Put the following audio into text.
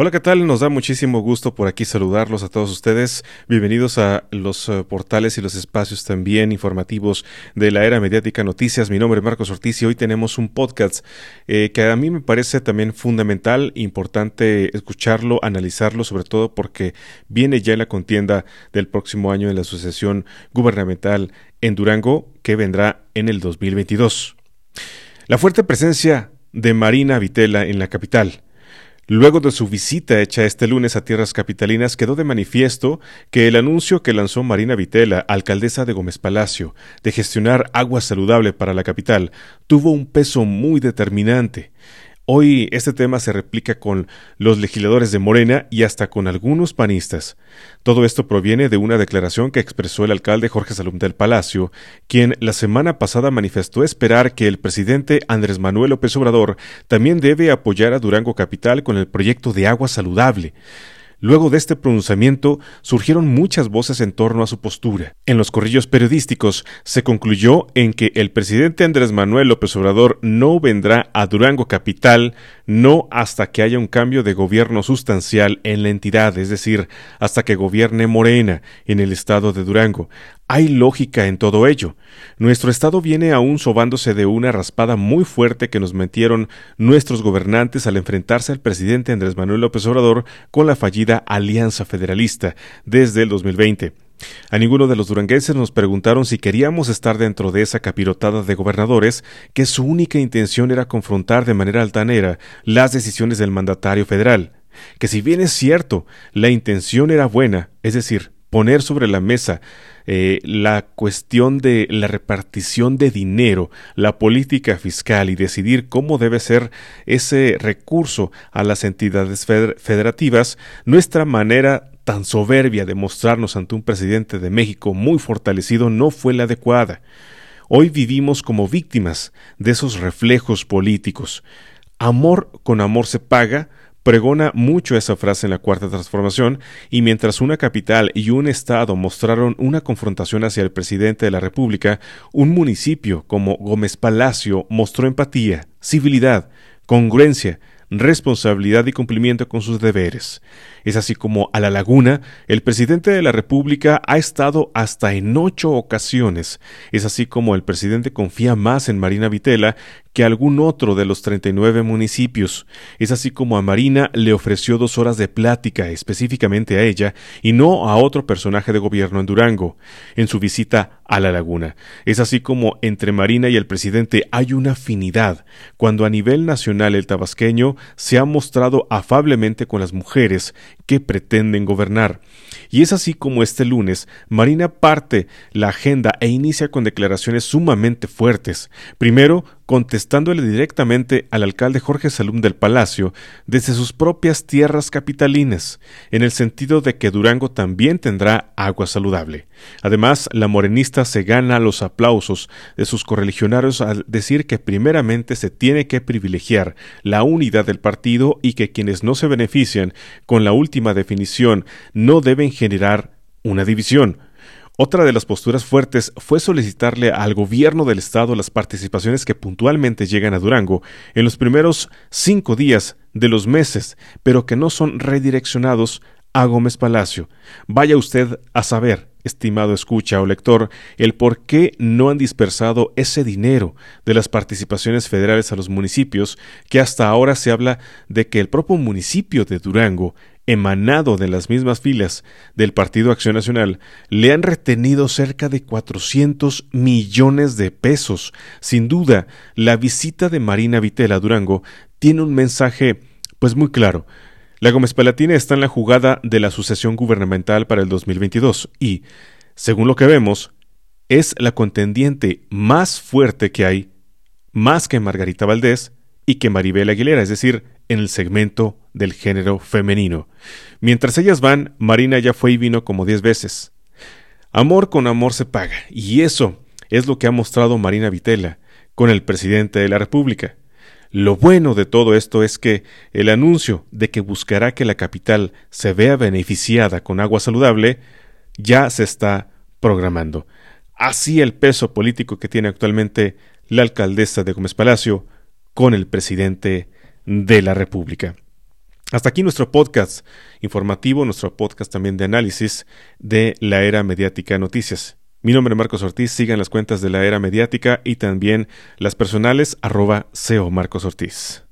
Hola, ¿qué tal? Nos da muchísimo gusto por aquí saludarlos a todos ustedes. Bienvenidos a los uh, portales y los espacios también informativos de la era mediática noticias. Mi nombre es Marcos Ortiz y hoy tenemos un podcast eh, que a mí me parece también fundamental, importante escucharlo, analizarlo, sobre todo porque viene ya la contienda del próximo año en la Asociación Gubernamental en Durango que vendrá en el 2022. La fuerte presencia de Marina Vitela en la capital Luego de su visita hecha este lunes a tierras capitalinas, quedó de manifiesto que el anuncio que lanzó Marina Vitela, alcaldesa de Gómez Palacio, de gestionar agua saludable para la capital, tuvo un peso muy determinante. Hoy este tema se replica con los legisladores de Morena y hasta con algunos panistas. Todo esto proviene de una declaración que expresó el alcalde Jorge Salum del Palacio, quien la semana pasada manifestó esperar que el presidente Andrés Manuel López Obrador también debe apoyar a Durango Capital con el proyecto de agua saludable. Luego de este pronunciamiento surgieron muchas voces en torno a su postura. En los corrillos periodísticos se concluyó en que el presidente Andrés Manuel López Obrador no vendrá a Durango Capital no hasta que haya un cambio de gobierno sustancial en la entidad, es decir, hasta que gobierne Morena en el estado de Durango. Hay lógica en todo ello. Nuestro Estado viene aún sobándose de una raspada muy fuerte que nos metieron nuestros gobernantes al enfrentarse al presidente Andrés Manuel López Obrador con la fallida Alianza Federalista desde el 2020. A ninguno de los duranguenses nos preguntaron si queríamos estar dentro de esa capirotada de gobernadores que su única intención era confrontar de manera altanera las decisiones del mandatario federal. Que si bien es cierto, la intención era buena, es decir, poner sobre la mesa eh, la cuestión de la repartición de dinero, la política fiscal y decidir cómo debe ser ese recurso a las entidades federativas, nuestra manera tan soberbia de mostrarnos ante un presidente de México muy fortalecido no fue la adecuada. Hoy vivimos como víctimas de esos reflejos políticos. Amor con amor se paga, pregona mucho esa frase en la Cuarta Transformación, y mientras una capital y un Estado mostraron una confrontación hacia el presidente de la República, un municipio como Gómez Palacio mostró empatía, civilidad, congruencia, responsabilidad y cumplimiento con sus deberes. Es así como a la laguna el presidente de la República ha estado hasta en ocho ocasiones. Es así como el presidente confía más en Marina Vitela que algún otro de los 39 municipios. Es así como a Marina le ofreció dos horas de plática específicamente a ella y no a otro personaje de gobierno en Durango, en su visita a la laguna. Es así como entre Marina y el presidente hay una afinidad, cuando a nivel nacional el tabasqueño se ha mostrado afablemente con las mujeres que pretenden gobernar. Y es así como este lunes Marina parte la agenda e inicia con declaraciones sumamente fuertes. Primero, contestándole directamente al alcalde Jorge Salum del Palacio desde sus propias tierras capitalinas, en el sentido de que Durango también tendrá agua saludable. Además, la morenista se gana los aplausos de sus correligionarios al decir que primeramente se tiene que privilegiar la unidad del partido y que quienes no se benefician con la última definición no deben generar una división. Otra de las posturas fuertes fue solicitarle al gobierno del estado las participaciones que puntualmente llegan a Durango en los primeros cinco días de los meses, pero que no son redireccionados a Gómez Palacio. Vaya usted a saber, estimado escucha o lector, el por qué no han dispersado ese dinero de las participaciones federales a los municipios, que hasta ahora se habla de que el propio municipio de Durango emanado de las mismas filas del Partido Acción Nacional, le han retenido cerca de 400 millones de pesos. Sin duda, la visita de Marina Vitela a Durango tiene un mensaje pues muy claro. La Gómez Palatina está en la jugada de la sucesión gubernamental para el 2022 y, según lo que vemos, es la contendiente más fuerte que hay, más que Margarita Valdés y que Maribel Aguilera, es decir, en el segmento del género femenino. Mientras ellas van, Marina ya fue y vino como diez veces. Amor con amor se paga, y eso es lo que ha mostrado Marina Vitela con el presidente de la República. Lo bueno de todo esto es que el anuncio de que buscará que la capital se vea beneficiada con agua saludable ya se está programando. Así el peso político que tiene actualmente la alcaldesa de Gómez Palacio con el presidente de la República. Hasta aquí nuestro podcast informativo, nuestro podcast también de análisis de la era mediática de noticias. Mi nombre es Marcos Ortiz, sigan las cuentas de la era mediática y también las personales arroba SEO Marcos Ortiz.